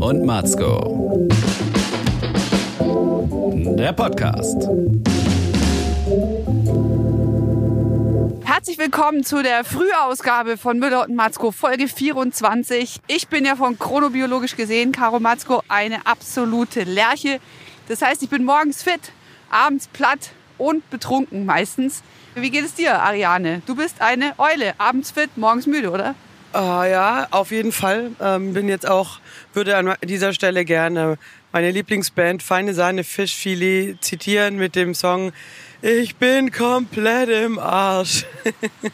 und Matzko. Der Podcast. Herzlich willkommen zu der Frühausgabe von Müller und Matzko, Folge 24. Ich bin ja von chronobiologisch gesehen, Caro Matzko, eine absolute Lerche. Das heißt, ich bin morgens fit, abends platt und betrunken meistens. Wie geht es dir, Ariane? Du bist eine Eule, abends fit, morgens müde, oder? Ah, ja, auf jeden Fall. Ähm, bin jetzt auch, würde an dieser Stelle gerne meine Lieblingsband Feine Sahne Fischfilet zitieren mit dem Song Ich bin komplett im Arsch.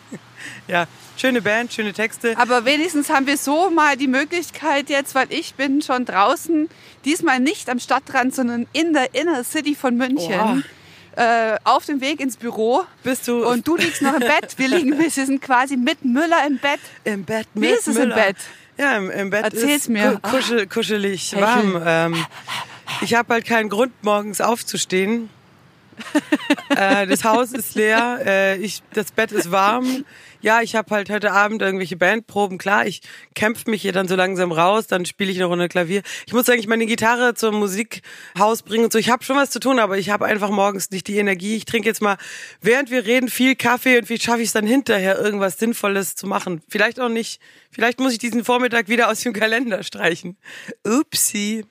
ja, schöne Band, schöne Texte. Aber wenigstens haben wir so mal die Möglichkeit jetzt, weil ich bin schon draußen, diesmal nicht am Stadtrand, sondern in der Inner City von München. Oh. Äh, auf dem Weg ins Büro. Bist du Und du liegst noch im Bett. Wir liegen, wir sind quasi mit Müller im Bett. im Bett Wie mit ist es im Müller? Bett? Ja, im, im Bett Erzähl's ist mir. ku- Kuschel, kuschelig, Sehr warm. Ähm, ich habe halt keinen Grund, morgens aufzustehen. äh, das Haus ist leer, äh, ich, das Bett ist warm. Ja, ich habe halt heute Abend irgendwelche Bandproben. Klar, ich kämpfe mich hier dann so langsam raus, dann spiele ich eine Runde Klavier. Ich muss eigentlich meine Gitarre zum Musikhaus bringen und so. Ich habe schon was zu tun, aber ich habe einfach morgens nicht die Energie. Ich trinke jetzt mal, während wir reden, viel Kaffee und wie schaffe ich es dann hinterher, irgendwas Sinnvolles zu machen. Vielleicht auch nicht. Vielleicht muss ich diesen Vormittag wieder aus dem Kalender streichen. Upsi.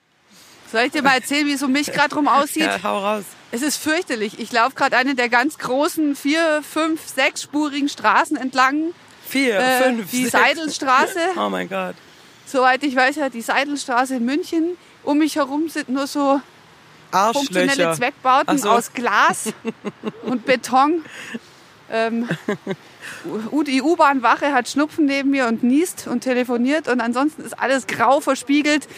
Soll ich dir mal erzählen, wie es um mich gerade rum aussieht? Ja, hau raus. Es ist fürchterlich. Ich laufe gerade eine der ganz großen vier, fünf, sechsspurigen Straßen entlang. Vier, Äh, fünf, die sechs. Seidelstraße. Oh mein Gott. Soweit ich weiß, ja die Seidelstraße in München. Um mich herum sind nur so funktionelle. Zweckbauten so. aus Glas und Beton. Ähm, die U-Bahn-Wache hat Schnupfen neben mir und niest und telefoniert und ansonsten ist alles grau verspiegelt.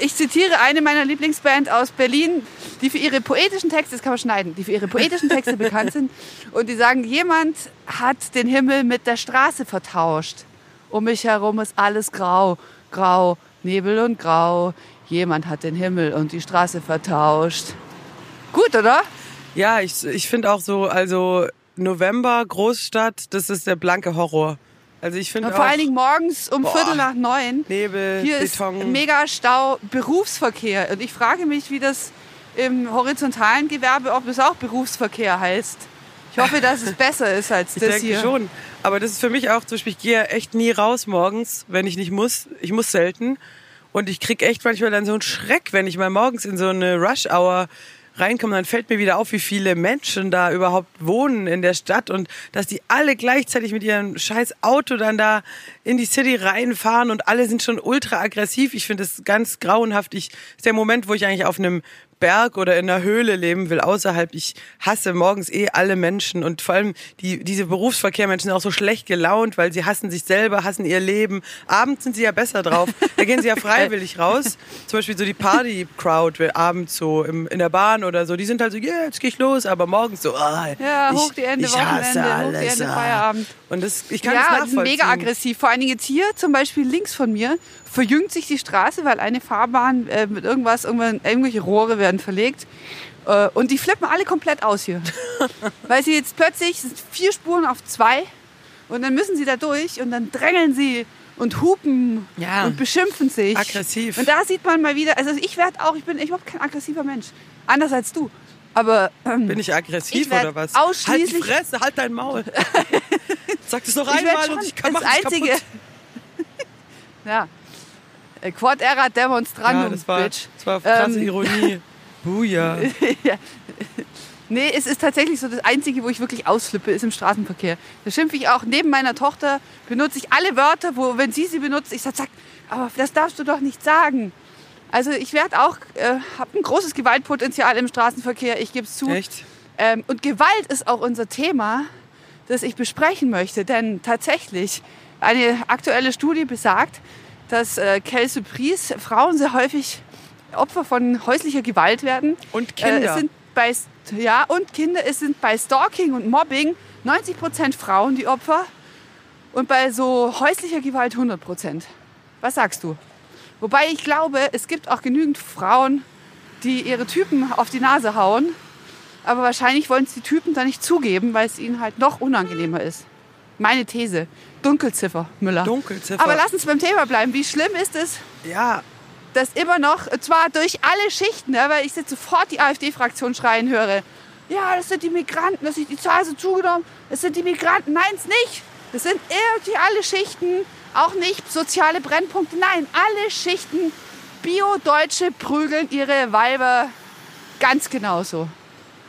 Ich zitiere eine meiner Lieblingsband aus Berlin, die für ihre poetischen Texte, das kann man schneiden, die für ihre poetischen Texte bekannt sind und die sagen, jemand hat den Himmel mit der Straße vertauscht. Um mich herum ist alles grau, grau, Nebel und grau. Jemand hat den Himmel und die Straße vertauscht. Gut, oder? Ja, ich, ich finde auch so, also November, Großstadt, das ist der blanke Horror. Also ich finde vor allen Dingen morgens um Boah. Viertel nach neun. Nebel, Hier Beton. ist mega Stau, Berufsverkehr. Und ich frage mich, wie das im horizontalen Gewerbe, ob es auch Berufsverkehr heißt. Ich hoffe, dass es besser ist als ich das denke hier. schon. Aber das ist für mich auch zum Beispiel, ich gehe echt nie raus morgens, wenn ich nicht muss. Ich muss selten. Und ich krieg echt manchmal dann so einen Schreck, wenn ich mal morgens in so eine Rush-Hour reinkomme, dann fällt mir wieder auf, wie viele Menschen da überhaupt wohnen in der Stadt und dass die alle gleichzeitig mit ihrem scheiß Auto dann da in die City reinfahren und alle sind schon ultra aggressiv. Ich finde das ganz grauenhaft. Ich, ist der Moment, wo ich eigentlich auf einem Berg oder in einer Höhle leben will, außerhalb. Ich hasse morgens eh alle Menschen und vor allem die, diese Berufsverkehrmenschen sind auch so schlecht gelaunt, weil sie hassen sich selber, hassen ihr Leben. Abends sind sie ja besser drauf. Da gehen sie ja freiwillig raus. Zum Beispiel so die Party-Crowd abends so im, in der Bahn oder so. Die sind halt so, yeah, jetzt geh ich los, aber morgens so, ah, Ja, ich, hoch die Ende ich hasse Wochenende, hoch die alles. Ende ah. Feierabend. Und das, ich kann Ja, die nachvollziehen. sind mega aggressiv. Vor allen Dingen jetzt hier zum Beispiel links von mir verjüngt sich die Straße, weil eine Fahrbahn äh, mit irgendwas, irgendwann, irgendwelche Rohre werden verlegt. Äh, und die flippen alle komplett aus hier. weil sie jetzt plötzlich sind vier Spuren auf zwei und dann müssen sie da durch und dann drängeln sie und hupen Ja. und beschimpfen sich. Aggressiv. Und da sieht man mal wieder, also ich werde auch, ich bin überhaupt kein aggressiver Mensch. Anders als du. Aber ähm, Bin ich aggressiv Ich oder was? ausschließlich- Halt die Fresse, halt dein Maul. Sag das noch Ich einmal und ich kann das mach's einzige. ja. Äh, Quod erat demonstrandum, Ja, das war, Bitch. das war krasse Ähm, Ironie. Buja. ja. Nee, es ist tatsächlich so, das Einzige, wo ich wirklich ausflippe, ist im Straßenverkehr. Da schimpfe ich auch neben meiner Tochter, benutze ich alle Wörter, wo, wenn sie sie benutzt, ich sage, sag, aber das darfst du doch nicht sagen. Also ich werde auch, äh, habe ein großes Gewaltpotenzial im Straßenverkehr, ich gebe es zu. Echt? Ähm, und Gewalt ist auch unser Thema, das ich besprechen möchte. Denn tatsächlich, eine aktuelle Studie besagt, dass äh, Quelle Surprise Frauen sehr häufig Opfer von häuslicher Gewalt werden. Und Kinder. Äh, es sind bei, ja, und Kinder. Es sind bei Stalking und Mobbing 90 Prozent Frauen die Opfer und bei so häuslicher Gewalt 100 Prozent. Was sagst du? Wobei ich glaube, es gibt auch genügend Frauen, die ihre Typen auf die Nase hauen. Aber wahrscheinlich wollen es die Typen dann nicht zugeben, weil es ihnen halt noch unangenehmer ist. Meine These. Dunkelziffer, Müller. Dunkelziffer. Aber lass uns beim Thema bleiben. Wie schlimm ist es, ja, dass immer noch, zwar durch alle Schichten, weil ich jetzt sofort die AfD-Fraktion schreien höre, ja, das sind die Migranten, das ist die Zahl so zugenommen, das sind die Migranten. Nein, es nicht. Das sind irgendwie alle Schichten, auch nicht soziale Brennpunkte. Nein, alle Schichten. Bio-Deutsche prügeln ihre Weiber ganz genauso.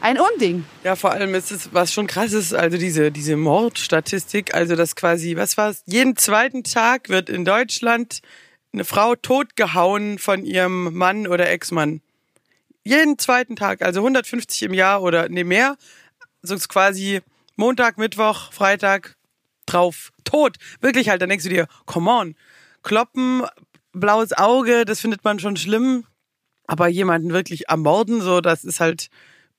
Ein Unding. Ja, vor allem ist es, was schon krass ist, also diese, diese Mordstatistik, also das quasi, was war's? Jeden zweiten Tag wird in Deutschland eine Frau totgehauen von ihrem Mann oder Ex-Mann. Jeden zweiten Tag, also 150 im Jahr oder nee, mehr. So ist quasi Montag, Mittwoch, Freitag drauf. Tot. Wirklich halt, dann denkst du dir, come on. Kloppen, blaues Auge, das findet man schon schlimm. Aber jemanden wirklich ermorden, so, das ist halt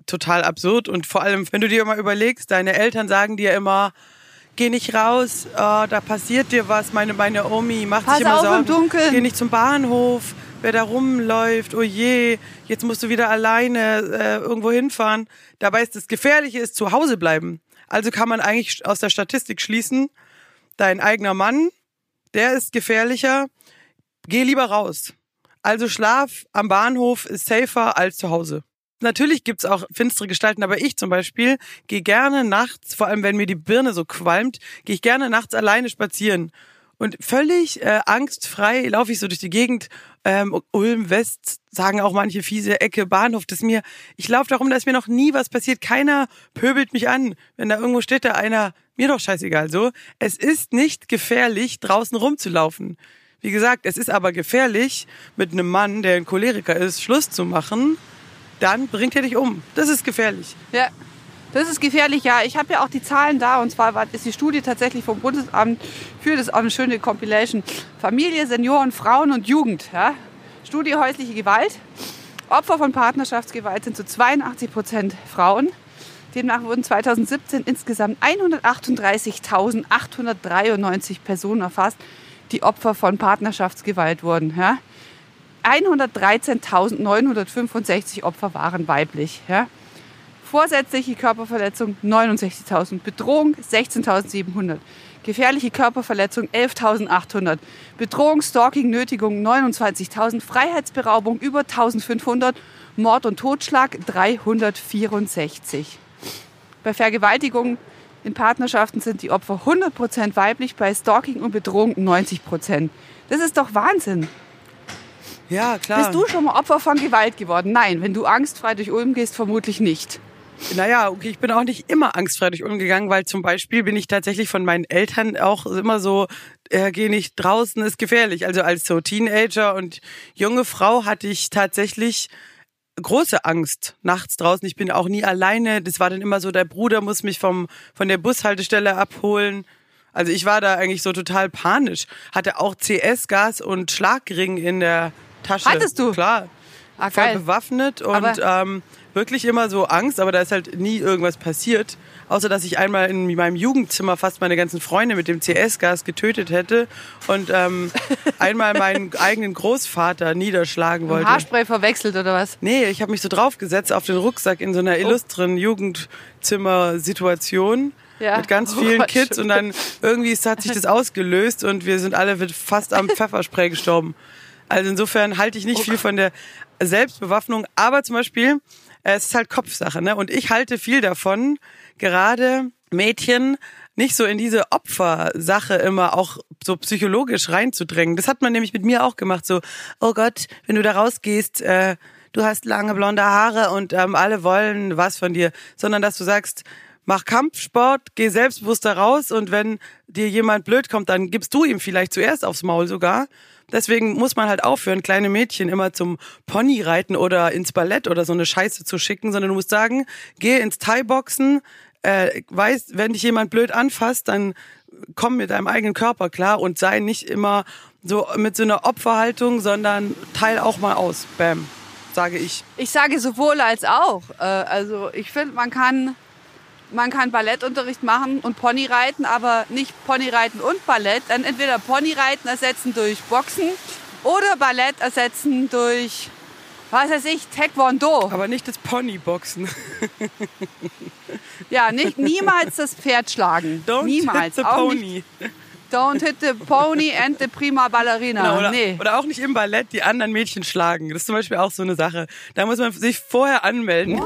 total absurd. Und vor allem, wenn du dir mal überlegst, deine Eltern sagen dir immer, geh nicht raus, oh, da passiert dir was. Meine, meine Omi macht Pass sich immer auf Sorgen. im Dunkeln. Geh nicht zum Bahnhof, wer da rumläuft, oh je, jetzt musst du wieder alleine äh, irgendwo hinfahren. Dabei ist das Gefährliche ist zu Hause bleiben. Also kann man eigentlich aus der Statistik schließen, dein eigener Mann, der ist gefährlicher, geh lieber raus. Also Schlaf am Bahnhof ist safer als zu Hause. Natürlich gibt's auch finstere Gestalten, aber ich zum Beispiel gehe gerne nachts, vor allem wenn mir die Birne so qualmt, gehe ich gerne nachts alleine spazieren. Und völlig äh, angstfrei laufe ich so durch die Gegend. Ähm, Ulm West sagen auch manche fiese Ecke Bahnhof. Das mir, ich laufe darum, da ist mir noch nie was passiert. Keiner pöbelt mich an. Wenn da irgendwo steht, da einer, mir doch scheißegal. So, es ist nicht gefährlich, draußen rumzulaufen. Wie gesagt, es ist aber gefährlich, mit einem Mann, der ein Choleriker ist, Schluss zu machen. Dann bringt er dich um. Das ist gefährlich. Ja, das ist gefährlich, ja. Ich habe ja auch die Zahlen da und zwar war- ist die Studie tatsächlich vom Bundesamt für das auch eine schöne Compilation Familie, Senioren, Frauen und Jugend. Ja. Studie häusliche Gewalt. Opfer von Partnerschaftsgewalt sind zu 82 Prozent Frauen. Demnach wurden 2017 insgesamt 138.893 Personen erfasst, die Opfer von Partnerschaftsgewalt wurden. Ja. 113.965 Opfer waren weiblich. Ja. Vorsätzliche Körperverletzung 69.000, Bedrohung 16.700, gefährliche Körperverletzung 11.800, Bedrohung, Stalking, Nötigung 29.000, Freiheitsberaubung über 1.500, Mord und Totschlag 364. Bei Vergewaltigung in Partnerschaften sind die Opfer 100% weiblich, bei Stalking und Bedrohung 90%. Das ist doch Wahnsinn. Ja, klar. Bist du schon mal Opfer von Gewalt geworden? Nein, wenn du angstfrei durch Ulm gehst, vermutlich nicht. Naja, okay, ich bin auch nicht immer angstfrei durch umgegangen, weil zum Beispiel bin ich tatsächlich von meinen Eltern auch immer so, äh, geh nicht draußen, ist gefährlich. Also als so Teenager und junge Frau hatte ich tatsächlich große Angst nachts draußen. Ich bin auch nie alleine. Das war dann immer so, der Bruder muss mich vom, von der Bushaltestelle abholen. Also ich war da eigentlich so total panisch. Hatte auch CS-Gas und Schlagring in der Tasche. Hattest du? Klar Ah, voll geil. bewaffnet und Aber- ähm, wirklich immer so Angst, aber da ist halt nie irgendwas passiert. Außer, dass ich einmal in meinem Jugendzimmer fast meine ganzen Freunde mit dem CS-Gas getötet hätte und ähm, einmal meinen eigenen Großvater niederschlagen wollte. Haarspray verwechselt oder was? Nee, ich habe mich so draufgesetzt auf den Rucksack in so einer illustren Jugendzimmersituation Ja. mit ganz Oh vielen Gott, Kids und dann irgendwie ist- hat sich das ausgelöst und wir sind alle fast am Pfefferspray gestorben. Also insofern halte ich nicht viel von der Selbstbewaffnung, aber zum Beispiel äh, es ist halt Kopfsache, ne? Und ich halte viel davon, gerade Mädchen nicht so in diese Opfersache immer auch so psychologisch reinzudrängen. Das hat man nämlich mit mir auch gemacht. So, oh Gott, wenn du da rausgehst, äh, du hast lange blonde Haare und ähm, alle wollen was von dir, sondern dass du sagst, mach Kampfsport, geh selbstbewusst da raus und wenn dir jemand blöd kommt, dann gibst du ihm vielleicht zuerst aufs Maul sogar. Deswegen muss man halt aufhören, kleine Mädchen immer zum Pony reiten oder ins Ballett oder so eine Scheiße zu schicken, sondern du musst sagen, geh ins Thai-Boxen, äh, weiß, wenn dich jemand blöd anfasst, dann komm mit deinem eigenen Körper klar und sei nicht immer so mit so einer Opferhaltung, sondern teil auch mal aus. Bam, sage ich. Ich sage sowohl als auch. Äh, Also ich finde, man kann, man kann Ballettunterricht machen und Ponyreiten, aber nicht Ponyreiten und Ballett. Dann entweder Ponyreiten ersetzen durch Boxen oder Ballett ersetzen durch, was weiß ich, Taekwondo. Aber nicht das Ponyboxen. Ja, nicht, niemals das Pferd schlagen. Don't niemals. hit the Auch pony. nicht, Don't hit the pony and the prima ballerina. Genau, oder, nee. oder auch nicht im Ballett die anderen Mädchen schlagen. Das ist zum Beispiel auch so eine Sache. Da muss man sich vorher anmelden.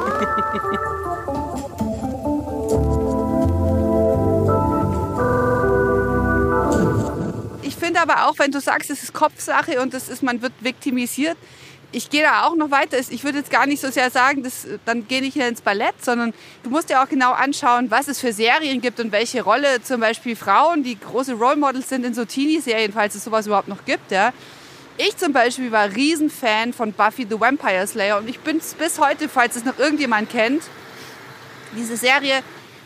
Finde aber auch, wenn du sagst, es ist Kopfsache und das ist, man wird viktimisiert, ich gehe da auch noch weiter. Ich würde jetzt gar nicht so sehr sagen, das, dann gehe ich ins Ballett, sondern du musst dir auch genau anschauen, was es für Serien gibt und welche Rolle zum Beispiel Frauen, die große Role Models sind in so Teenie-Serien, falls es sowas überhaupt noch gibt. Ja. Ich zum Beispiel war Riesenfan von Buffy the Vampire Slayer und ich bin bis heute, falls es noch irgendjemand kennt, diese Serie,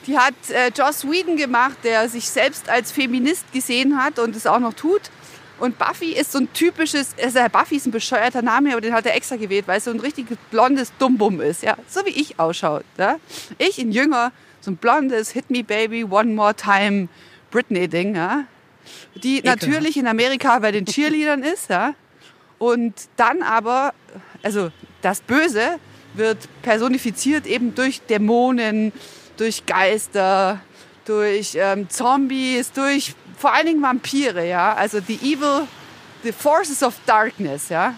die hat äh, Joss Whedon gemacht, der sich selbst als Feminist gesehen hat und es auch noch tut. Und Buffy ist so ein typisches, also Buffy ist ein bescheuerter Name, aber den hat er extra gewählt, weil es so ein richtiges blondes Dumbum ist, ja. So wie ich ausschaue, ja. Ich in jünger, so ein blondes Hit Me Baby, One More Time Britney-Ding, ja. Die Ekelhaft. natürlich in Amerika bei den Cheerleadern ist, ja. Und dann aber, also das Böse wird personifiziert eben durch Dämonen, durch Geister, durch ähm, Zombies, durch vor allen Dingen Vampire, ja. Also die Evil, the Forces of Darkness, ja.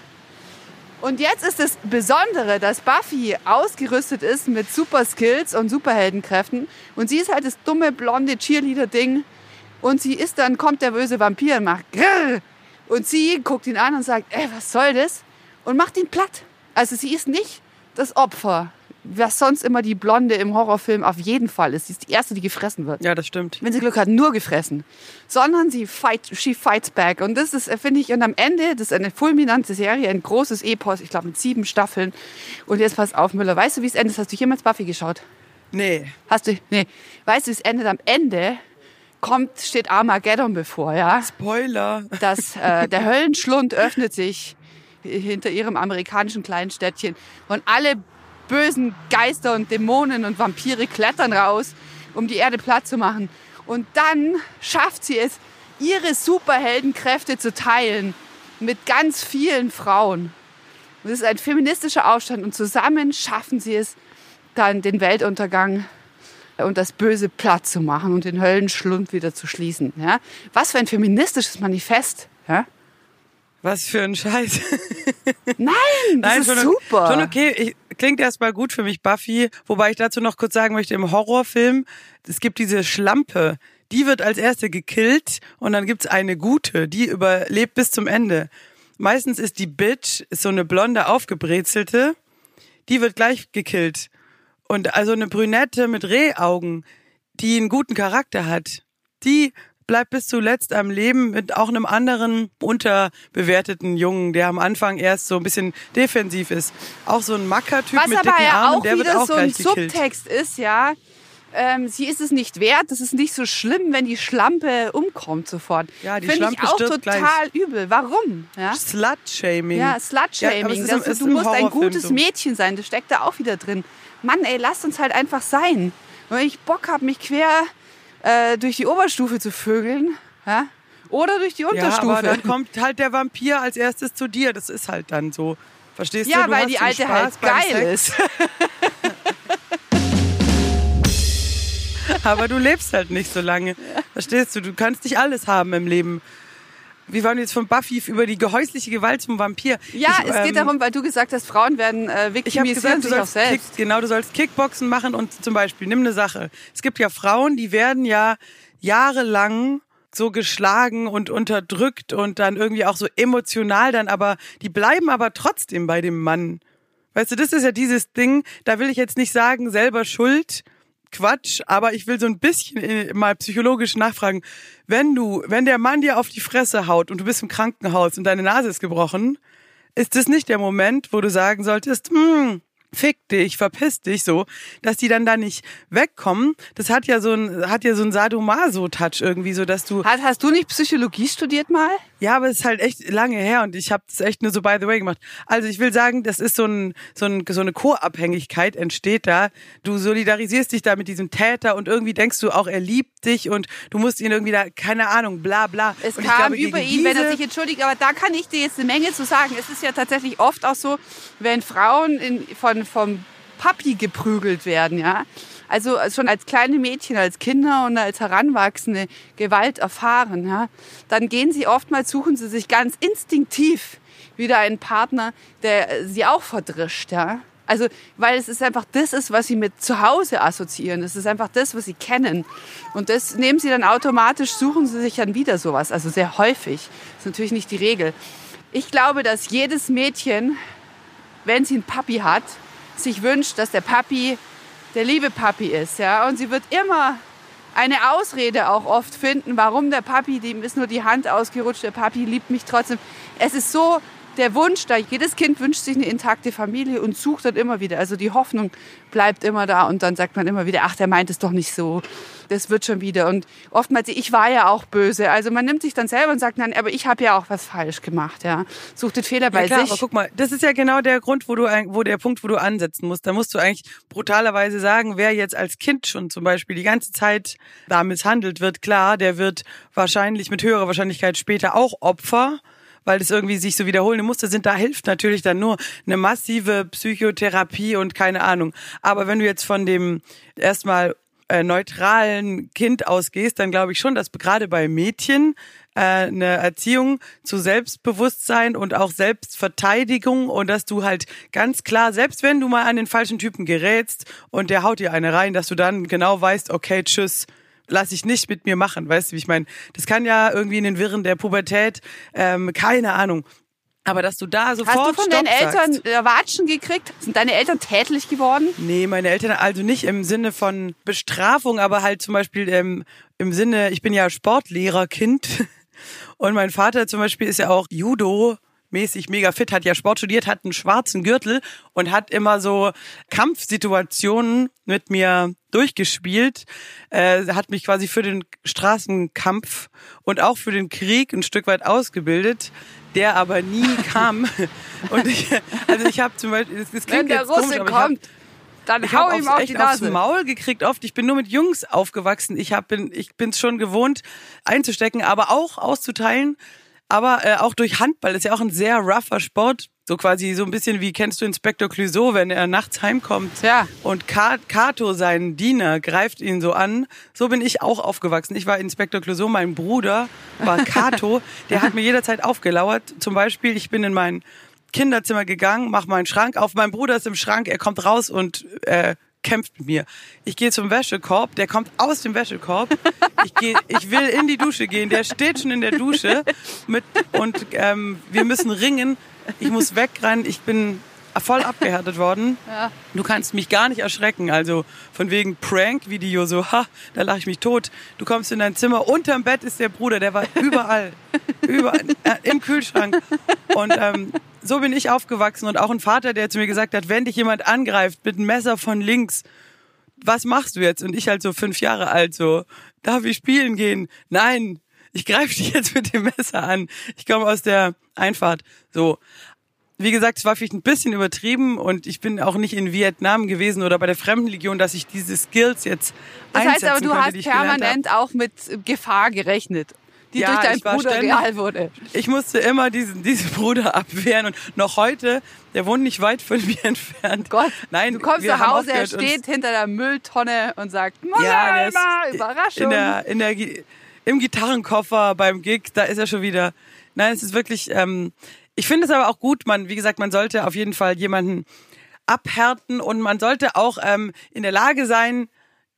Und jetzt ist das Besondere, dass Buffy ausgerüstet ist mit Super Skills und Superheldenkräften. Und sie ist halt das dumme, blonde Cheerleader-Ding. Und sie ist dann, kommt der böse Vampir und macht Grrr. Und sie guckt ihn an und sagt, ey, was soll das? Und macht ihn platt. Also sie ist nicht das Opfer, was sonst immer die Blonde im Horrorfilm auf jeden Fall ist. Sie ist die Erste, die gefressen wird. Ja, das stimmt. Wenn sie Glück hat, nur gefressen. Sondern sie fight, she fights back. Und das ist, äh, finde ich, und am Ende, das ist eine fulminante Serie, ein großes Epos, ich glaube mit sieben Staffeln. Und jetzt pass auf, Müller, weißt du, wie es endet? Hast du jemals Buffy geschaut? Nee. Hast du, nee. Weißt du, wie es endet? Am Ende kommt, steht Armageddon bevor, ja? Spoiler. dass äh, der Höllenschlund öffnet sich hinter ihrem amerikanischen kleinen Städtchen und alle bösen Geister und Dämonen und Vampire klettern raus, um die Erde platt zu machen. Und dann schafft sie es, ihre Superheldenkräfte zu teilen mit ganz vielen Frauen. Und es ist ein feministischer Aufstand und zusammen schaffen sie es, dann den Weltuntergang und das Böse platt zu machen und den Höllenschlund wieder zu schließen. Ja? Was für ein feministisches Manifest. Ja? Was für ein Scheiß. Nein, das Nein, ist schon, super. Schon okay. Ich, klingt erstmal gut für mich, Buffy. Wobei ich dazu noch kurz sagen möchte, im Horrorfilm, es gibt diese Schlampe, die wird als erste gekillt und dann gibt's eine gute, die überlebt bis zum Ende. Meistens ist die Bitch, ist so eine blonde, aufgebrezelte, die wird gleich gekillt. Und also eine Brünette mit Rehaugen, die einen guten Charakter hat, die bleibt bis zuletzt am Leben mit auch einem anderen unterbewerteten Jungen, der am Anfang erst so ein bisschen defensiv ist. Auch so ein Mackertyp Was mit aber dicken ja Armen, auch der wird wieder auch so ein gleich gekillt. Subtext ist, ja. Ähm, sie ist es nicht wert, das ist nicht so schlimm, wenn die Schlampe umkommt sofort. Ja, die Finde Schlampe ich auch total übel. Warum? Ja, Slut-Shaming. ja Ja, aber Slut-Shaming. ist du musst ein gutes so. Mädchen sein, das steckt da auch wieder drin. Mann, ey, lasst uns halt einfach sein. Wenn ich Bock habe, mich quer äh, durch die Oberstufe zu vögeln, ja? oder durch die Ja, Unterstufe. aber dann kommt halt der Vampir als erstes zu dir. Das ist halt dann so. Verstehst ja, du? du weil hast die alte Spaß halt geil Sex, ist. Aber du lebst halt nicht so lange. Verstehst du? Du kannst nicht alles haben im Leben. Wie waren wir jetzt von Buffy über die gehäusliche Gewalt zum Vampir? Ja, Ich, es geht ähm, darum, weil du gesagt hast, Frauen werden äh, du sich auch sollst selbst. Kick, genau, du sollst Kickboxen machen und zum Beispiel, nimm eine Sache. Es gibt ja Frauen, die werden ja jahrelang so geschlagen und unterdrückt und dann irgendwie auch so emotional dann, aber die bleiben aber trotzdem bei dem Mann. Weißt du, das ist ja dieses Ding, da will ich jetzt nicht sagen, selber schuld, Quatsch, aber ich will so ein bisschen äh, mal psychologisch nachfragen. Wenn du, wenn der Mann dir auf die Fresse haut und du bist im Krankenhaus und deine Nase ist gebrochen, ist das nicht der Moment, wo du sagen solltest, hm, fick dich, verpiss dich so, dass die dann da nicht wegkommen. Das hat ja so ein, hat ja so ein Sadomaso-Touch irgendwie, so dass du, Hast, hast du nicht Psychologie studiert mal? ja, aber es ist halt echt lange her und ich habe das echt nur so by the way gemacht. Also ich will sagen, das ist so, ein, so, ein, so eine Co-Abhängigkeit entsteht da. Du solidarisierst dich da mit diesem Täter und irgendwie denkst du auch, er liebt dich und du musst ihn irgendwie da, keine Ahnung, bla bla. Es und kam glaube, über ihn, wenn er sich entschuldigt. Aber da kann ich dir jetzt eine Menge zu sagen. Es ist ja tatsächlich oft auch so, wenn Frauen in, von, vom Papi geprügelt werden, ja. Also schon als kleine Mädchen, als Kinder und als Heranwachsende Gewalt erfahren, ja. Dann gehen sie oftmals, suchen sie sich ganz instinktiv wieder einen Partner, der sie auch verdrischt, ja. Also, weil es ist einfach das ist, was sie mit zu Hause assoziieren. Es ist einfach das, was sie kennen. Und das nehmen sie dann automatisch, suchen sie sich dann wieder sowas. Also sehr häufig. Das ist natürlich nicht die Regel. Ich glaube, dass jedes Mädchen, wenn sie einen Papi hat, sich wünscht, dass der Papi der liebe Papi ist. Ja? Und sie wird immer eine Ausrede auch oft finden, warum der Papi, dem ist nur die Hand ausgerutscht, der Papi liebt mich trotzdem. Es ist so der Wunsch da. Jedes Kind wünscht sich eine intakte Familie und sucht dann immer wieder. Also die Hoffnung bleibt immer da und dann sagt man immer wieder, ach, der meint es doch nicht so. Das wird schon wieder. Und oftmals, ich war ja auch böse. Also man nimmt sich dann selber und sagt, nein, aber ich habe ja auch was falsch gemacht. Ja, sucht den Fehler bei ja, klar, sich. Aber guck mal, das ist ja genau der Grund, wo du, wo der Punkt, wo du ansetzen musst. Da musst du eigentlich brutalerweise sagen, wer jetzt als Kind schon zum Beispiel die ganze Zeit da misshandelt wird, klar, der wird wahrscheinlich mit höherer Wahrscheinlichkeit später auch Opfer weil das irgendwie sich so wiederholende Muster sind, da hilft natürlich dann nur eine massive Psychotherapie und keine Ahnung. Aber wenn du jetzt von dem erstmal äh, neutralen Kind ausgehst, dann glaube ich schon, dass gerade bei Mädchen äh, eine Erziehung zu Selbstbewusstsein und auch Selbstverteidigung und dass du halt ganz klar, selbst wenn du mal an den falschen Typen gerätst und der haut dir eine rein, dass du dann genau weißt, okay, tschüss, lasse ich nicht mit mir machen, weißt du, wie ich meine? Das kann ja irgendwie in den Wirren der Pubertät, ähm, keine Ahnung. Aber dass du da sofort Hast du von Stopp deinen Eltern sagst. äh, Watschen gekriegt? Sind deine Eltern tätlich geworden? Nee, meine Eltern also nicht im Sinne von Bestrafung, aber halt zum Beispiel ähm, im Sinne, ich bin ja Sportlehrerkind und mein Vater zum Beispiel ist ja auch Judo mäßig mega fit, hat ja Sport studiert, hat einen schwarzen Gürtel und hat immer so Kampfsituationen mit mir durchgespielt, äh, hat mich quasi für den Straßenkampf und auch für den Krieg ein Stück weit ausgebildet, der aber nie kam. Und ich, also ich habe zum Beispiel, das, das klingt Wenn der jetzt komisch, Russe hab, kommt, dann ich hau habe ihm aufs, auf die aufs Nase. Maul gekriegt oft. Ich bin nur mit Jungs aufgewachsen. Ich hab, bin ich bin's schon gewohnt einzustecken, aber auch auszuteilen. Aber äh, auch durch Handball ist ja auch ein sehr rougher Sport. So quasi so ein bisschen wie kennst du Inspektor Clouseau, wenn er nachts heimkommt Ja. und Ka- Kato, sein Diener, greift ihn so an. So bin ich auch aufgewachsen. Ich war Inspektor Clouseau, mein Bruder war Kato. der hat mir jederzeit aufgelauert. Zum Beispiel, ich bin in mein Kinderzimmer gegangen, mach meinen Schrank auf. Mein Bruder ist im Schrank, er kommt raus und äh, kämpft mit mir. Ich gehe zum Wäschekorb, der kommt aus dem Wäschekorb. Ich, geh, ich will in die Dusche gehen, der steht schon in der Dusche mit, und ähm, wir müssen ringen. Ich muss wegrennen, ich bin voll abgehärtet worden. Ja. Du kannst mich gar nicht erschrecken. Also von wegen Prank-Video, so, ha, da lache ich mich tot. Du kommst in dein Zimmer, unterm Bett ist der Bruder, der war überall, überall äh, im Kühlschrank. Und ähm, so bin ich aufgewachsen und auch ein Vater, der zu mir gesagt hat, wenn dich jemand angreift mit einem Messer von links, was machst du jetzt? Und ich halt so fünf Jahre alt, so, darf ich spielen gehen? Nein, ich greife dich jetzt mit dem Messer an. Ich komme aus der Einfahrt. So. Wie gesagt, es war vielleicht ein bisschen übertrieben und ich bin auch nicht in Vietnam gewesen oder bei der Fremdenlegion, dass ich diese Skills jetzt Das heißt aber, du konnte, hast permanent auch mit Gefahr gerechnet, die Ja, durch deinen Bruder ständig- real wurde. Ich musste immer diesen, diesen Bruder abwehren und noch heute, der wohnt nicht weit von mir entfernt. Gott, Nein, du kommst nach Hause, er steht hinter der Mülltonne und sagt, Ja, ist Mama, Überraschung. In der, in der, Im Gitarrenkoffer beim Gig, da ist er schon wieder. Nein, es ist wirklich, ähm, ich finde es aber auch gut, man, wie gesagt, man sollte auf jeden Fall jemanden abhärten und man sollte auch ähm, in der Lage sein,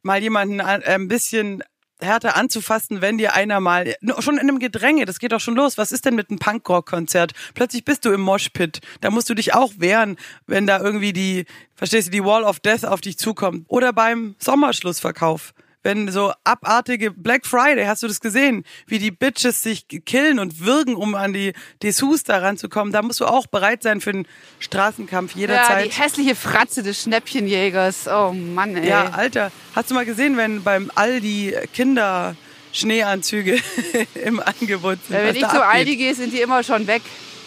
mal jemanden äh, ein bisschen härter anzufassen, wenn dir einer mal schon in einem Gedränge, das geht doch schon los. Was ist denn mit einem Punkrock-Konzert? Plötzlich bist du im Moshpit. Da musst du dich auch wehren, wenn da irgendwie die, verstehst du, die Wall of Death auf dich zukommt. Oder beim Sommerschlussverkauf. Wenn so abartige Black Friday, hast du das gesehen, wie die Bitches sich killen und würgen, um an die Dessous da ranzukommen. Da musst du auch bereit sein für einen Straßenkampf ja, jederzeit. die hässliche Fratze des Schnäppchenjägers. Oh Mann, ey. Ja, Alter, hast du mal gesehen, wenn beim Aldi Kinder Schneeanzüge im Angebot sind? Wenn ich zu? Aldi gehe, sind die immer schon weg.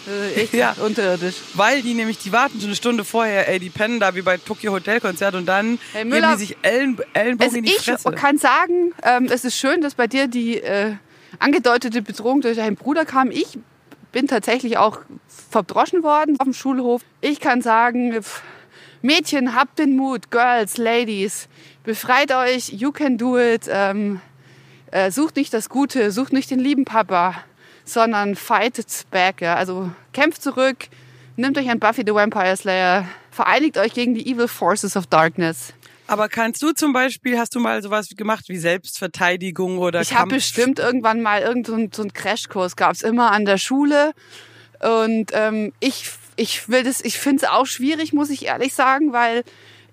Äh, echt Ja. unterirdisch. Weil die nämlich, die warten schon eine Stunde vorher, ey, die pennen da wie bei Tokyo Hotel Konzert und dann Hey, geben Müller, die sich Ellen, Ellenbogen Also in die ich Fresse. kann sagen, ähm, es ist schön, dass bei dir die äh, angedeutete Bedrohung durch deinen Bruder kam. Ich bin tatsächlich auch verdroschen worden auf dem Schulhof. Ich kann sagen, pff, Mädchen, habt den Mut, Girls, Ladies, befreit euch, you can do it. Ähm, äh, sucht nicht das Gute, sucht nicht den lieben Papa, sondern fight it back. Ja? Also kämpft zurück, nehmt euch ein Buffy the Vampire Slayer, vereinigt euch gegen die Evil Forces of Darkness. Aber kannst du zum Beispiel, hast du mal sowas gemacht wie Selbstverteidigung oder Ich habe bestimmt irgendwann mal irgendeinen so einen Crashkurs, gab's immer an der Schule. Und ähm, ich, ich will das, ich finde es auch schwierig, muss ich ehrlich sagen, weil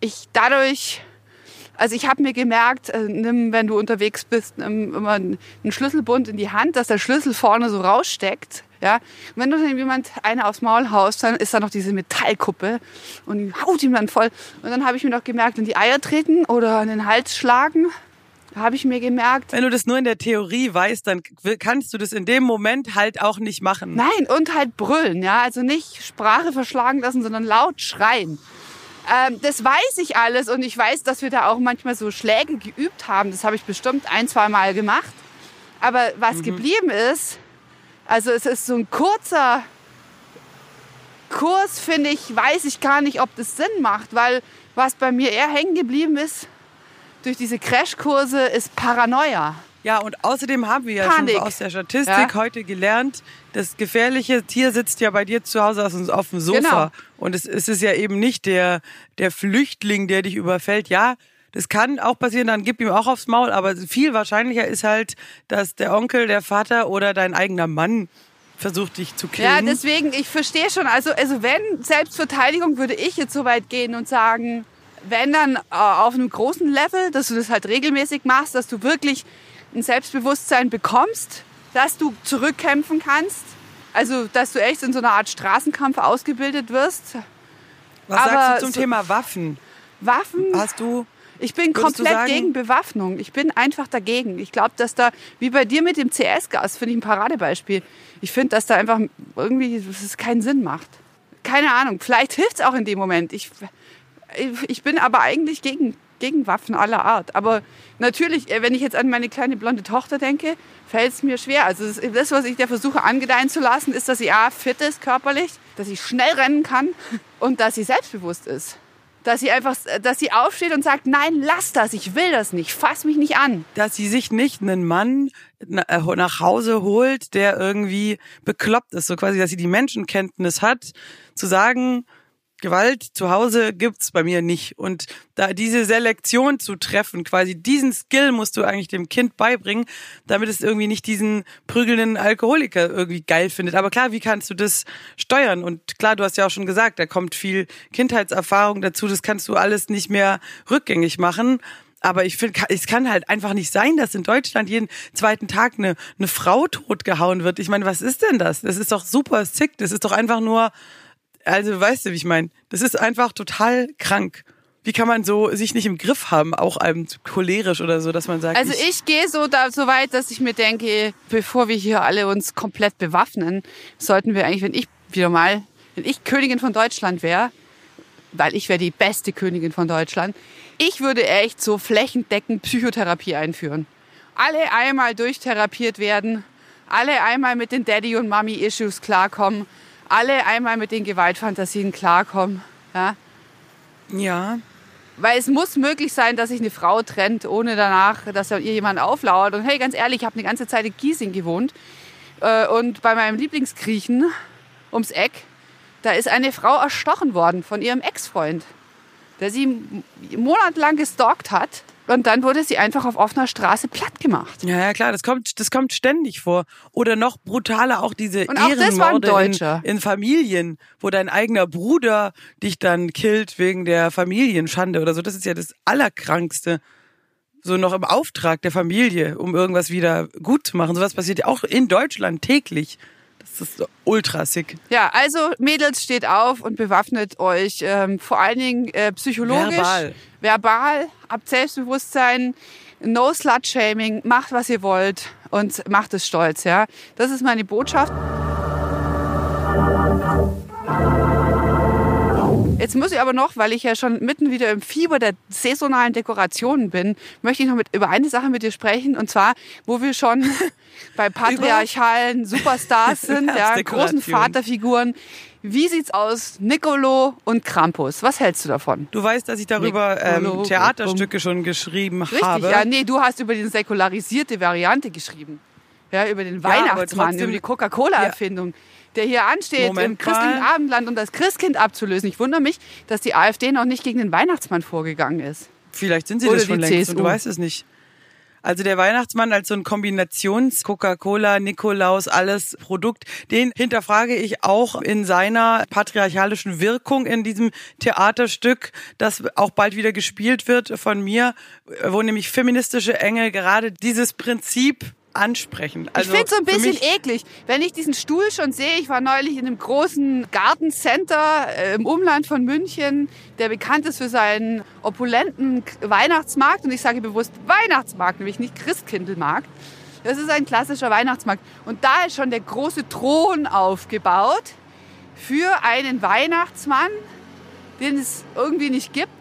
ich dadurch, also ich habe mir gemerkt, äh, nimm, wenn du unterwegs bist, nimm immer einen Schlüsselbund in die Hand, dass der Schlüssel vorne so raussteckt. Ja, und wenn du dann jemand eine aufs Maul haust, dann ist da noch diese Metallkuppe und die haut ihm dann voll. Und dann habe ich mir noch gemerkt, in die Eier treten oder an den Hals schlagen. Da habe ich mir gemerkt, Wenn du das nur in der Theorie weißt, dann kannst du das in dem Moment halt auch nicht machen. Nein, und halt brüllen, ja. Also nicht Sprache verschlagen lassen, sondern laut schreien. Ähm, das weiß ich alles und ich weiß, dass wir da auch manchmal so Schläge geübt haben. Das habe ich bestimmt ein, zwei Mal gemacht. Aber was geblieben ist, also es ist so ein kurzer Kurs, finde ich, weiß ich gar nicht, ob das Sinn macht, weil was bei mir eher hängen geblieben ist durch diese Crashkurse ist Paranoia. Ja, und außerdem haben wir ja Panik. schon aus der Statistik Ja. heute gelernt, das gefährliche Tier sitzt ja bei dir zu Hause auf dem- auf dem Sofa. Genau. Und es, es ist ja eben nicht der, der Flüchtling, der dich überfällt. Ja, das kann auch passieren, dann gib ihm auch aufs Maul. Aber viel wahrscheinlicher ist halt, dass der Onkel, der Vater oder dein eigener Mann versucht, dich zu killen. Ja, deswegen, ich verstehe schon. Also, also wenn Selbstverteidigung, würde ich jetzt so weit gehen und sagen, wenn dann äh, auf einem großen Level, dass du das halt regelmäßig machst, dass du wirklich ein Selbstbewusstsein bekommst, dass du zurückkämpfen kannst. Also, dass du echt in so einer Art Straßenkampf ausgebildet wirst. Was aber sagst du zum so- Thema Waffen? Waffen, Hast du ich bin komplett sagen- gegen Bewaffnung. Ich bin einfach dagegen. Ich glaube, dass da, wie bei dir mit dem CS-Gas, finde ich ein Paradebeispiel. Ich finde, dass da einfach irgendwie dass es keinen Sinn macht. Keine Ahnung, vielleicht hilft es auch in dem Moment. Ich, ich bin aber eigentlich gegen, gegen Waffen aller Art. Aber natürlich, äh, wenn ich jetzt an meine kleine blonde Tochter denke, fällt es mir schwer. Also das, was ich der versuche angedeihen zu lassen, ist, dass sie A, fit ist körperlich, dass sie schnell rennen kann und dass sie selbstbewusst ist. Dass sie einfach, dass sie aufsteht und sagt, nein, lass das, ich will das nicht, fass mich nicht an. dass sie sich nicht einen Mann äh, nach Hause holt, der irgendwie bekloppt ist, so quasi, dass sie die Menschenkenntnis hat, zu sagen, Gewalt zu Hause gibt's bei mir nicht. Und da diese Selektion zu treffen, quasi diesen Skill musst du eigentlich dem Kind beibringen, damit es irgendwie nicht diesen prügelnden Alkoholiker irgendwie geil findet. Aber klar, wie kannst du das steuern? Und klar, du hast ja auch schon gesagt, da kommt viel Kindheitserfahrung dazu, das kannst du alles nicht mehr rückgängig machen. Aber ich finde, es kann halt einfach nicht sein, dass in Deutschland jeden zweiten Tag eine, eine Frau totgehauen wird. Ich meine, was ist denn das? Das ist doch super sick. Das ist doch einfach nur, also weißt du, wie ich meine? Das ist einfach total krank. Wie kann man so sich nicht im Griff haben, auch einem cholerisch oder so, dass man sagt, Also ich gehe so, da, so weit, dass ich mir denke, bevor wir hier alle uns komplett bewaffnen, sollten wir eigentlich, wenn ich wieder mal, wenn ich Königin von Deutschland wäre, weil ich wäre die beste Königin von Deutschland, ich würde echt so flächendeckend Psychotherapie einführen. Alle einmal durchtherapiert werden, alle einmal mit den Daddy- und Mommy-Issues klarkommen, alle einmal mit den Gewaltfantasien klarkommen. Ja? ja, Weil es muss möglich sein, dass sich eine Frau trennt, ohne danach, dass ihr jemand auflauert. Und hey, ganz ehrlich, ich habe eine ganze Zeit in Giesing gewohnt. Äh, Und bei meinem Lieblingsgriechen ums Eck, da ist eine Frau erstochen worden von ihrem Ex-Freund, der sie monatelang gestalkt hat. Und dann wurde sie einfach auf offener Straße platt gemacht. ja, ja, klar, das kommt, das kommt ständig vor. Oder noch brutaler auch diese Und auch Ehrenmorde in, in Familien, wo dein eigener Bruder dich dann killt wegen der Familienschande oder so. Das ist ja das Allerkrankste. So noch im Auftrag der Familie, um irgendwas wieder gut zu machen. Sowas passiert ja auch in Deutschland täglich. Das ist ultra sick. Ja, also Mädels, steht auf und bewaffnet euch. Ähm, vor allen Dingen äh, psychologisch, Verbal. verbal, habt Selbstbewusstsein, no Slut-Shaming, macht was ihr wollt und macht es stolz. Ja, das ist meine Botschaft. Jetzt muss ich aber noch, weil ich ja schon mitten wieder im Fieber der saisonalen Dekorationen bin, möchte ich noch mit, über eine Sache mit dir sprechen. Und zwar, wo wir schon bei patriarchalen Superstars sind, ja, großen. Vaterfiguren. Wie sieht's aus? Nicolo und Krampus. Was hältst du davon? Du weißt, dass ich darüber Nicolo, ähm, Theaterstücke schon geschrieben Richtig, habe. ja, nee, du hast über die säkularisierte Variante geschrieben. Ja, über den Weihnachtsmann, über die Coca-Cola-Erfindung, der hier ansteht, Moment im christlichen mal. Abendland um das Christkind abzulösen. Ich wundere mich, dass die AfD noch nicht gegen den Weihnachtsmann vorgegangen ist. Vielleicht sind sie Oder das schon längst und du weißt es nicht. Also der Weihnachtsmann als so ein Kombinations Coca-Cola, Nikolaus, alles Produkt, den hinterfrage ich auch in seiner patriarchalischen Wirkung in diesem Theaterstück, das auch bald wieder gespielt wird von mir, wo nämlich feministische Engel gerade dieses Prinzip ansprechen. Also ich finde so ein bisschen eklig, wenn ich diesen Stuhl schon sehe. Ich war neulich in einem großen Gartencenter äh, im Umland von München, der bekannt ist für seinen opulenten Weihnachtsmarkt. Und ich sage bewusst Weihnachtsmarkt, nämlich nicht Christkindlmarkt. Das ist ein klassischer Weihnachtsmarkt. Und da ist schon der große Thron aufgebaut für einen Weihnachtsmann, den es irgendwie nicht gibt,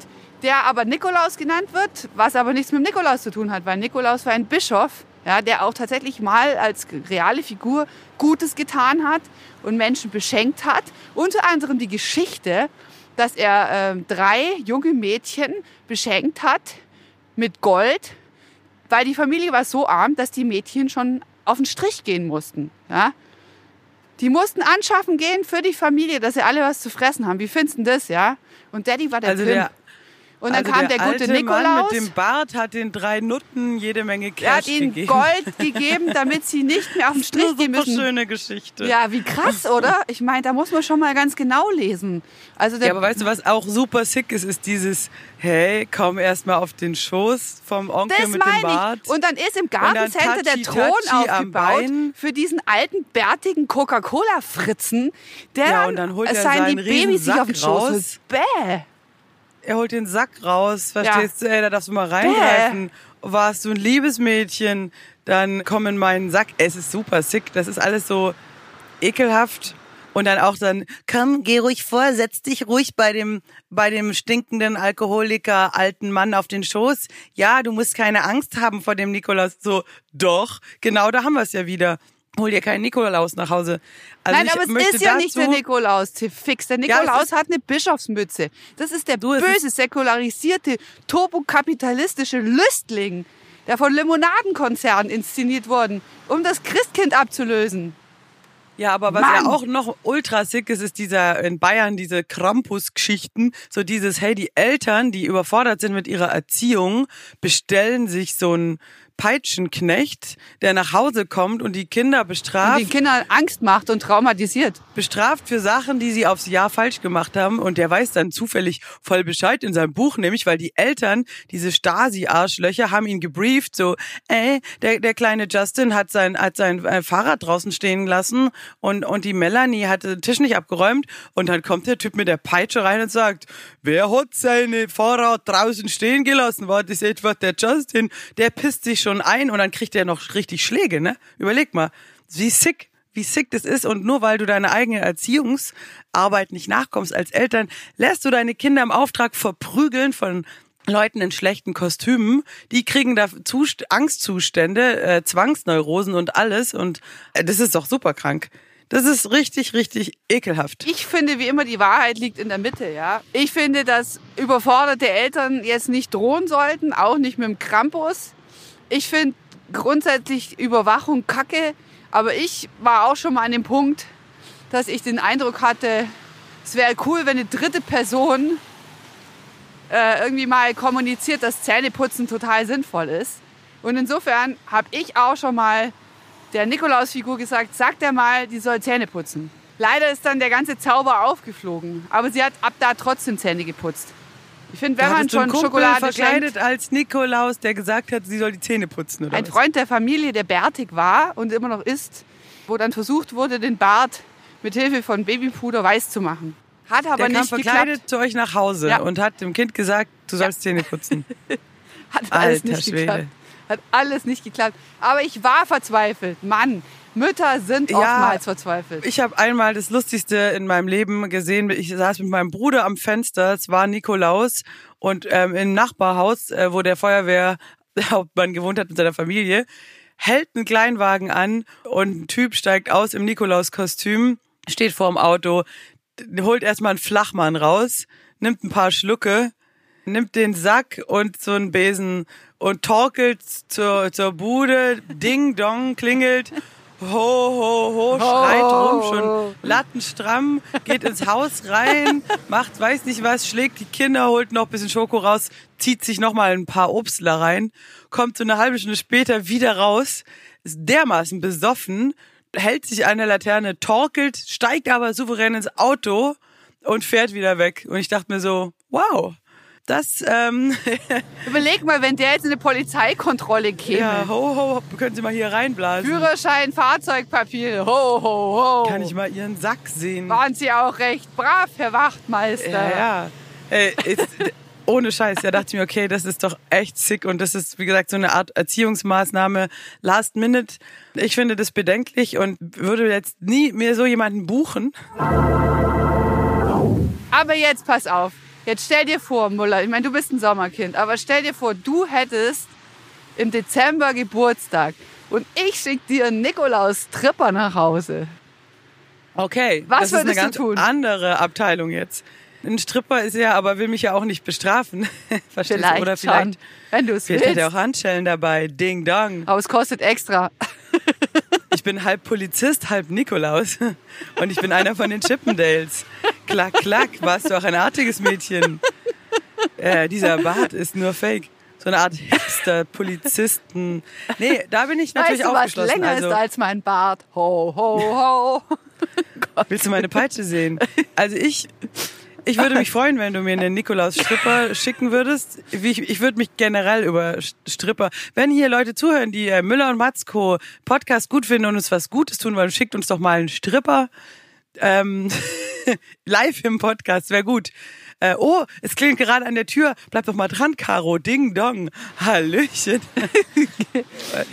der aber Nikolaus genannt wird, was aber nichts mit Nikolaus zu tun hat, weil Nikolaus war ein Bischof, ja, der auch tatsächlich mal als reale Figur Gutes getan hat und Menschen beschenkt hat. Unter anderem die Geschichte, dass er ähm, drei junge Mädchen beschenkt hat mit Gold, weil die Familie war so arm, dass die Mädchen schon auf den Strich gehen mussten. Ja? Die mussten anschaffen gehen für die Familie, dass sie alle was zu fressen haben. Wie findest du das, ja? Und Daddy war der Also Pimp. der, Und dann also kam der, gute alte Nikolaus. Mann mit dem Bart hat den drei Nutten jede Menge Cash er hat ihnen gegeben. Gold gegeben, damit sie nicht mehr auf den Strich Eine gehen super müssen. schöne Geschichte. Ja, wie krass, oder? Ich meine, da muss man schon mal ganz genau lesen. Also der, Ja, aber weißt du, was auch super sick ist, ist dieses, hey, komm erst mal auf den Schoß vom Onkel das mit dem meine Bart. ich. Und dann ist im Gartencenter der Thron Tatschi am aufgebaut für diesen alten, bärtigen Coca-Cola-Fritzen, der Ja, dann, und dann holt es er seinen die Babys sich auf den Schoß. Bäh. Er holt den Sack raus, verstehst du? Ey, da darfst du mal reingreifen. Warst du ein liebes Mädchen, dann komm in meinen Sack. Es ist super sick. Das ist alles so ekelhaft. Und dann auch dann, komm, geh ruhig vor, setz dich ruhig bei dem, bei dem stinkenden Alkoholiker alten Mann auf den Schoß. Ja, du musst keine Angst haben vor dem Nikolaus. So, doch, genau da haben wir es ja wieder. Hol dir keinen Nikolaus nach Hause. Also Nein, aber es ist ja nicht der Nikolaus, Fix. Der Nikolaus ist- hat eine Bischofsmütze. Das ist der Du, böse, säkularisierte, turbokapitalistische Lüstling, der von Limonadenkonzernen inszeniert worden, um das Christkind abzulösen. Ja, aber was Mann! ja auch noch ultra sick ist, ist dieser in Bayern diese Krampus-Geschichten. So dieses, hey, die Eltern, die überfordert sind mit ihrer Erziehung, bestellen sich so einen Peitschenknecht, der nach Hause kommt und die Kinder Und bestraft, den Kindern Angst macht und traumatisiert. bestraft für Sachen, die sie aufs Jahr falsch gemacht haben. Und der weiß dann zufällig voll Bescheid in seinem Buch, nämlich weil die Eltern, diese Stasi-Arschlöcher, haben ihn gebrieft, so, ey, der, der kleine Justin hat sein, hat sein äh, Fahrrad draußen stehen lassen und, und die Melanie hat den Tisch nicht abgeräumt. Und dann kommt der Typ mit der Peitsche rein und sagt, wer hat seine Fahrrad draußen stehen gelassen? War das etwa der Justin? Der pisst sich schon ein und dann kriegt er noch richtig Schläge, ne? Überleg mal, wie sick wie sick das ist und nur weil du deine eigene Erziehungsarbeit nicht nachkommst als Eltern, lässt du deine Kinder im Auftrag verprügeln von Leuten in schlechten Kostümen, die kriegen da Zust Angstzustände, äh, Zwangsneurosen und alles und äh, das ist doch super krank. Das ist richtig, richtig ekelhaft. Ich finde, wie immer, die Wahrheit liegt in der Mitte, ja. Ich finde, dass überforderte Eltern jetzt nicht drohen sollten, auch nicht mit dem Krampus. Ich finde grundsätzlich Überwachung kacke, aber ich war auch schon mal an dem Punkt, dass ich den Eindruck hatte, es wäre cool, wenn eine dritte Person äh, irgendwie mal kommuniziert, dass Zähneputzen total sinnvoll ist. Und insofern habe ich auch schon mal der Nikolausfigur gesagt, sagt er mal, die soll Zähne putzen. Leider ist dann der ganze Zauber aufgeflogen, aber sie hat ab da trotzdem Zähne geputzt. Ich finde, wenn man du einen schon Kumpel Schokolade verkleidet schenkt, als Nikolaus, der gesagt hat, sie soll die Zähne putzen oder ein was? Freund der Familie, der bärtig war und immer noch ist, wo dann versucht wurde, den Bart mit Hilfe von Babypuder weiß zu machen. Hat aber der kam nicht verkleidet geklappt. zu euch nach Hause Ja. und hat dem Kind gesagt, du sollst Zähne putzen. Hat alles Alter nicht Schwede. geklappt. Hat alles nicht geklappt. Aber ich war verzweifelt. Mann, Mütter sind Ja, oftmals verzweifelt. Ich habe einmal das Lustigste in meinem Leben gesehen. Ich saß mit meinem Bruder am Fenster. Es war Nikolaus und ähm, im Nachbarhaus, äh, wo der Feuerwehrhauptmann gewohnt hat mit seiner Familie, hält einen Kleinwagen an und ein Typ steigt aus im Nikolauskostüm, steht vorm Auto. holt erstmal einen Flachmann raus, nimmt ein paar Schlucke, nimmt den Sack und so einen Besen und torkelt zur, zur Bude, Ding Dong klingelt, ho, ho, ho, schreit rum, schon. Lattenstramm, geht ins Haus rein, macht weiß nicht was, schlägt die Kinder, holt noch ein bisschen Schoko raus, zieht sich noch mal ein paar Obstler rein, kommt so eine halbe Stunde später wieder raus, ist dermaßen besoffen, hält sich an der Laterne, torkelt, steigt aber souverän ins Auto und fährt wieder weg. Und ich dachte mir so, wow, das, ähm, Überleg mal, wenn der jetzt in eine Polizeikontrolle käme. ja, ho, ho, können Sie mal hier reinblasen? Führerschein, Fahrzeugpapier, ho, ho, ho. Kann ich mal Ihren Sack sehen? Waren Sie auch recht brav, Herr Wachtmeister. Ja, ja. Ey, ist, ohne Scheiß, da dachte ich mir, okay, das ist doch echt sick und das ist, wie gesagt, so eine Art Erziehungsmaßnahme last minute. Ich finde das bedenklich und würde jetzt nie mir so jemanden buchen. Aber jetzt pass auf. Jetzt stell dir vor, Muller, ich meine, du bist ein Sommerkind, aber stell dir vor, du hättest im Dezember Geburtstag und ich schick dir einen Nikolaus-Tripper nach Hause. Okay, Was das ist eine ganz tun? andere Abteilung jetzt. Ein Stripper ist ja, aber will mich ja auch nicht bestrafen. Verstehst Vielleicht, du? Oder schon, vielleicht, wenn du es vielleicht hat willst. er auch Handschellen dabei. Ding dong. Aber es kostet extra. Ich bin halb Polizist, halb Nikolaus. Und ich bin einer von den Chippendales. Klack, klack, warst du auch ein artiges Mädchen. Äh, dieser Bart ist nur fake. So eine Art Hipster-Polizisten. Nee, da bin ich natürlich Weißt du, was aufgeschlossen. länger also, ist als mein Bart? Ho, ho, ho. willst du meine Peitsche sehen? Also ich, ich würde mich freuen, wenn du mir einen Nikolaus-Stripper schicken würdest. Ich, ich würde mich generell über Stripper, wenn hier Leute zuhören, die äh, Müller und Matzko Podcast gut finden und uns was Gutes tun wollen, schickt uns doch mal einen Stripper. Ähm, live im Podcast, wäre gut. Äh, oh, es klingt gerade an der Tür. Bleib doch mal dran, Caro. Ding dong. Hallöchen. you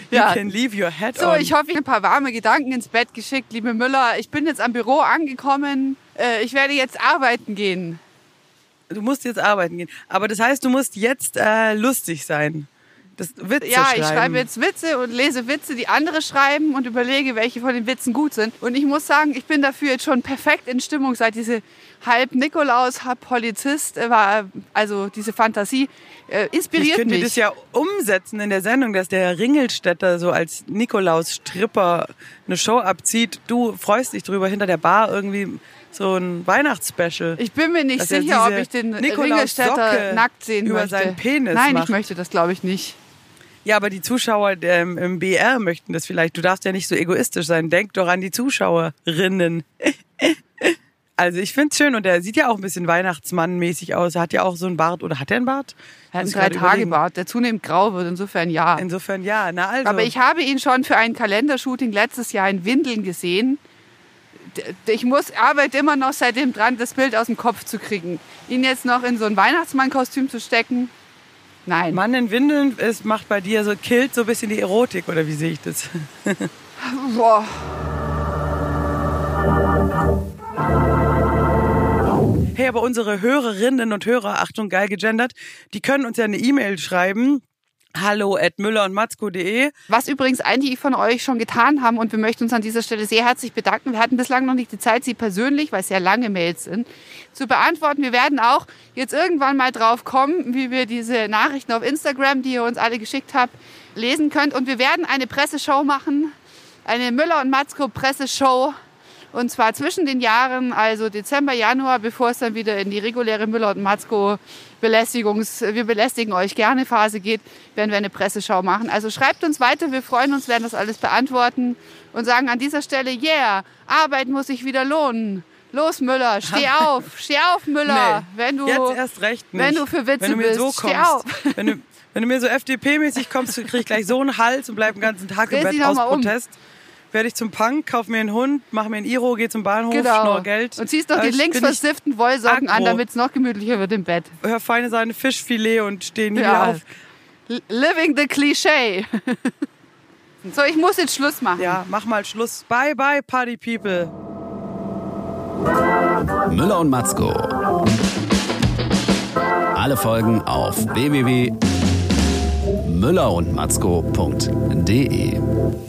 Ja. can leave your head So, on. ich hoffe, ich habe ein paar warme Gedanken ins Bett geschickt, liebe Müller. Ich bin jetzt am Büro angekommen. Äh, Ich werde jetzt arbeiten gehen. Du musst jetzt arbeiten gehen. Aber das heißt, du musst jetzt äh, lustig sein. Das Witze Ja, schreiben. ich schreibe jetzt Witze und lese Witze, die andere schreiben und überlege, welche von den Witzen gut sind. Und ich muss sagen, ich bin dafür jetzt schon perfekt in Stimmung, seit diese halb Nikolaus, halb Polizist äh, war, also diese Fantasie äh, Ich inspiriert könnte mich. das ja umsetzen in der Sendung, dass der Ringelstädter so als Nikolaus-Stripper eine Show abzieht. Du freust dich drüber, hinter der Bar irgendwie so ein Weihnachtsspecial. ich bin mir nicht er sicher, ob ich den Ringelstädter nackt sehen über möchte. seinen Penis Nein, macht. ich möchte das glaube ich nicht. Ja, aber die Zuschauer ähm, im BR möchten das vielleicht. Du darfst ja nicht so egoistisch sein. Denk doch an die Zuschauerinnen. Also ich find's schön und er sieht ja auch ein bisschen Weihnachtsmann-mäßig aus. Er hat ja auch so einen Bart. Oder hat er einen Bart? Er hat einen. Drei-Tage-Bart, der zunehmend grau wird, insofern ja. Insofern ja. Na also. Aber ich habe ihn schon für ein Kalendershooting letztes Jahr in Windeln gesehen. Ich muss arbeite immer noch seitdem dran, das Bild aus dem Kopf zu kriegen. Ihn jetzt noch in so ein Weihnachtsmann-Kostüm zu stecken. Nein. Mann in Windeln, es macht bei dir so, killt so ein bisschen die Erotik, oder wie sehe ich das? Boah. Hey, aber unsere Hörerinnen und Hörer, Achtung, geil gegendert, die können uns ja eine E-Mail schreiben. Hallo at müller und matzko.de. Was übrigens einige von euch schon getan haben und wir möchten uns an dieser Stelle sehr herzlich bedanken. Wir hatten bislang noch nicht die Zeit, sie persönlich, weil es sehr lange Mails sind, zu beantworten. Wir werden auch jetzt irgendwann mal drauf kommen, wie wir diese Nachrichten auf Instagram, die ihr uns alle geschickt habt, lesen könnt. Und wir werden eine Presseshow machen, eine Müller und Matzko Presseshow. Und zwar zwischen den Jahren, also Dezember, Januar, bevor es dann wieder in die reguläre Müller und Matzko Belästigungs, wir belästigen euch gerne Phase geht, werden wir eine Presseschau machen. Also schreibt uns weiter, wir freuen uns, werden das alles beantworten und sagen an dieser Stelle, yeah, Arbeit muss sich wieder lohnen. Los Müller, steh auf, steh auf Müller, Nee, wenn du jetzt erst recht nicht. wenn du für Witze wenn du mir bist, so steh kommst, auf. Wenn du, wenn du mir so FDP-mäßig kommst, krieg ich gleich so einen Hals und bleib den ganzen Tag im Dreh Bett dich noch aus um. Protest. Werde ich zum Punk, kauf mir einen Hund, mach mir ein Iro, geh zum Bahnhof, Genau. schnorr Geld. Und ziehst doch Äh, die links versifften Wollsocken an, damit es noch gemütlicher wird im Bett. Hör feine Seine Fischfilet und steh nie Ja. auf. Living the Cliché. so, ich muss jetzt Schluss machen. Ja, mach mal Schluss. Bye, bye, Party People. Müller und Matzko. Alle Folgen auf www.müllerundmatzko.de.